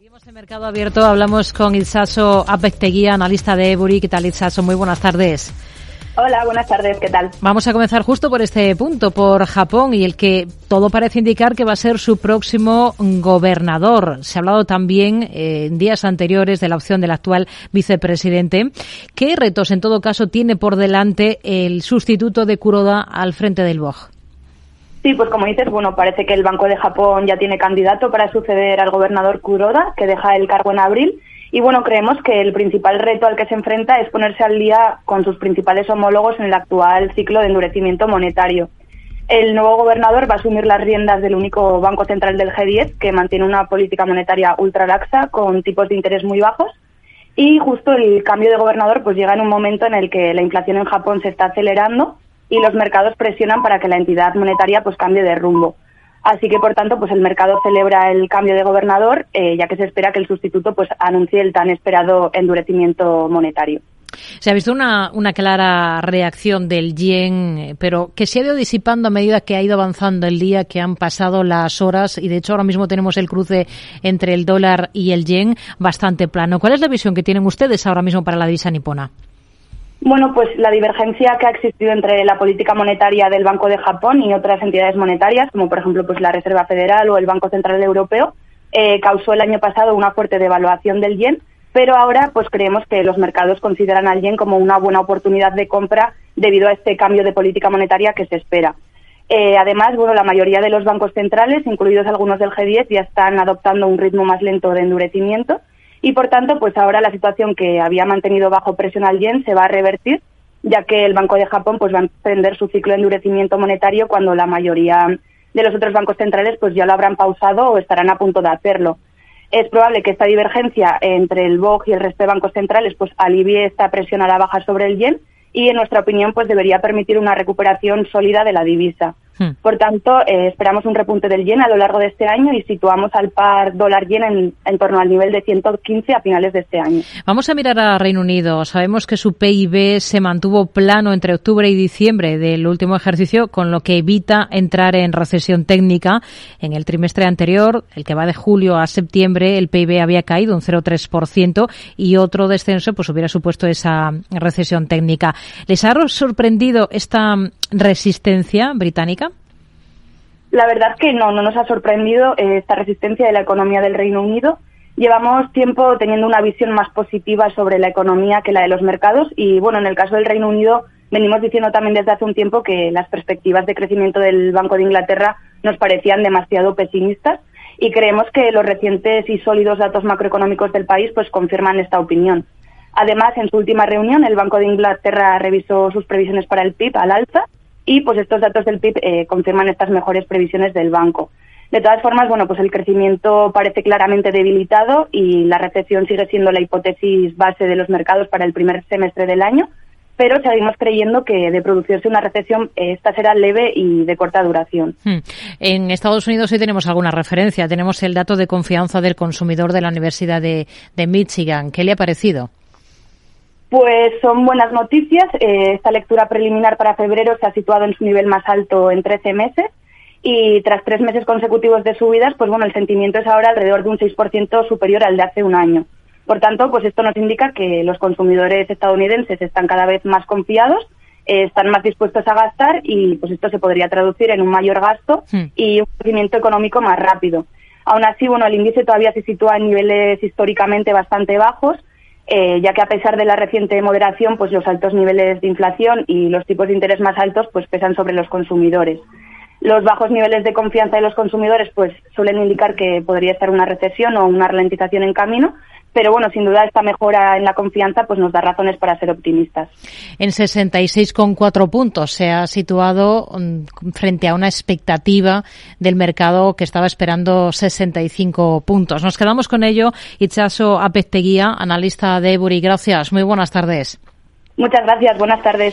Seguimos en Mercado Abierto, hablamos con Apecteguía, analista de Ebury. ¿Qué tal, Itzaso? Muy buenas tardes. Hola, buenas tardes, ¿qué tal? Vamos a comenzar justo por este punto, por Japón, y el que todo parece indicar que va a ser su próximo gobernador. Se ha hablado también eh, en días anteriores de la opción del actual vicepresidente. ¿Qué retos, en todo caso, tiene por delante el sustituto de Kuroda al frente del BOG? Sí, pues como dices, bueno, parece que el Banco de Japón ya tiene candidato para suceder al gobernador Kuroda, que deja el cargo en abril. Y bueno, creemos que el principal reto al que se enfrenta es ponerse al día con sus principales homólogos en el actual ciclo de endurecimiento monetario. El nuevo gobernador va a asumir las riendas del único banco central del G10, que mantiene una política monetaria ultra laxa con tipos de interés muy bajos. Y justo el cambio de gobernador pues llega en un momento en el que la inflación en Japón se está acelerando y los mercados presionan para que la entidad monetaria pues cambie de rumbo. Así que, por tanto, pues el mercado celebra el cambio de gobernador, eh, ya que se espera que el sustituto pues anuncie el tan esperado endurecimiento monetario. Se ha visto una, una clara reacción del yen, pero que se ha ido disipando a medida que ha ido avanzando el día, que han pasado las horas y de hecho ahora mismo tenemos el cruce entre el dólar y el yen bastante plano. ¿Cuál es la visión que tienen ustedes ahora mismo para la divisa nipona? Bueno, pues la divergencia que ha existido entre la política monetaria del Banco de Japón y otras entidades monetarias, como por ejemplo pues la Reserva Federal o el Banco Central Europeo, eh, causó el año pasado una fuerte devaluación del yen, pero ahora pues creemos que los mercados consideran al yen como una buena oportunidad de compra debido a este cambio de política monetaria que se espera. Eh, además, bueno, la mayoría de los bancos centrales, incluidos algunos del G10, ya están adoptando un ritmo más lento de endurecimiento y por tanto, pues ahora la situación que había mantenido bajo presión al yen se va a revertir, ya que el Banco de Japón pues va a emprender su ciclo de endurecimiento monetario cuando la mayoría de los otros bancos centrales pues ya lo habrán pausado o estarán a punto de hacerlo. Es probable que esta divergencia entre el BOG y el resto de bancos centrales pues alivie esta presión a la baja sobre el yen y en nuestra opinión pues debería permitir una recuperación sólida de la divisa. Hmm. Por tanto, eh, esperamos un repunte del yen a lo largo de este año y situamos al par dólar-yen en, en, torno al nivel de 115 a finales de este año. Vamos a mirar a Reino Unido. Sabemos que su PIB se mantuvo plano entre octubre y diciembre del último ejercicio, con lo que evita entrar en recesión técnica. En el trimestre anterior, el que va de julio a septiembre, el PIB había caído un 0,3% y otro descenso pues hubiera supuesto esa recesión técnica. ¿Les ha sorprendido esta resistencia británica? La verdad que no, no nos ha sorprendido eh, esta resistencia de la economía del Reino Unido. Llevamos tiempo teniendo una visión más positiva sobre la economía que la de los mercados y, bueno, en el caso del Reino Unido venimos diciendo también desde hace un tiempo que las perspectivas de crecimiento del Banco de Inglaterra nos parecían demasiado pesimistas y creemos que los recientes y sólidos datos macroeconómicos del país pues confirman esta opinión. Además, en su última reunión, el Banco de Inglaterra revisó sus previsiones para el PIB al alza y pues estos datos del PIB eh, confirman estas mejores previsiones del banco. De todas formas, bueno, pues el crecimiento parece claramente debilitado y la recesión sigue siendo la hipótesis base de los mercados para el primer semestre del año, pero seguimos creyendo que de producirse una recesión esta será leve y de corta duración. Hmm. En Estados Unidos sí tenemos alguna referencia. Tenemos el dato de confianza del consumidor de la Universidad de, de Michigan. ¿Qué le ha parecido? Pues son buenas noticias. Eh, esta lectura preliminar para febrero se ha situado en su nivel más alto en 13 meses y tras tres meses consecutivos de subidas, pues bueno, el sentimiento es ahora alrededor de un 6% superior al de hace un año. Por tanto, pues esto nos indica que los consumidores estadounidenses están cada vez más confiados, eh, están más dispuestos a gastar y pues esto se podría traducir en un mayor gasto y un crecimiento económico más rápido. Aún así, bueno, el índice todavía se sitúa en niveles históricamente bastante bajos eh, ya que a pesar de la reciente moderación, pues los altos niveles de inflación y los tipos de interés más altos pues pesan sobre los consumidores. Los bajos niveles de confianza de los consumidores pues suelen indicar que podría estar una recesión o una ralentización en camino, pero bueno, sin duda esta mejora en la confianza pues nos da razones para ser optimistas. En 66,4 puntos se ha situado mm, frente a una expectativa del mercado que estaba esperando 65 puntos. Nos quedamos con ello. Itchaso Apetteguía, analista de Ebury. Gracias. Muy buenas tardes. Muchas gracias. Buenas tardes.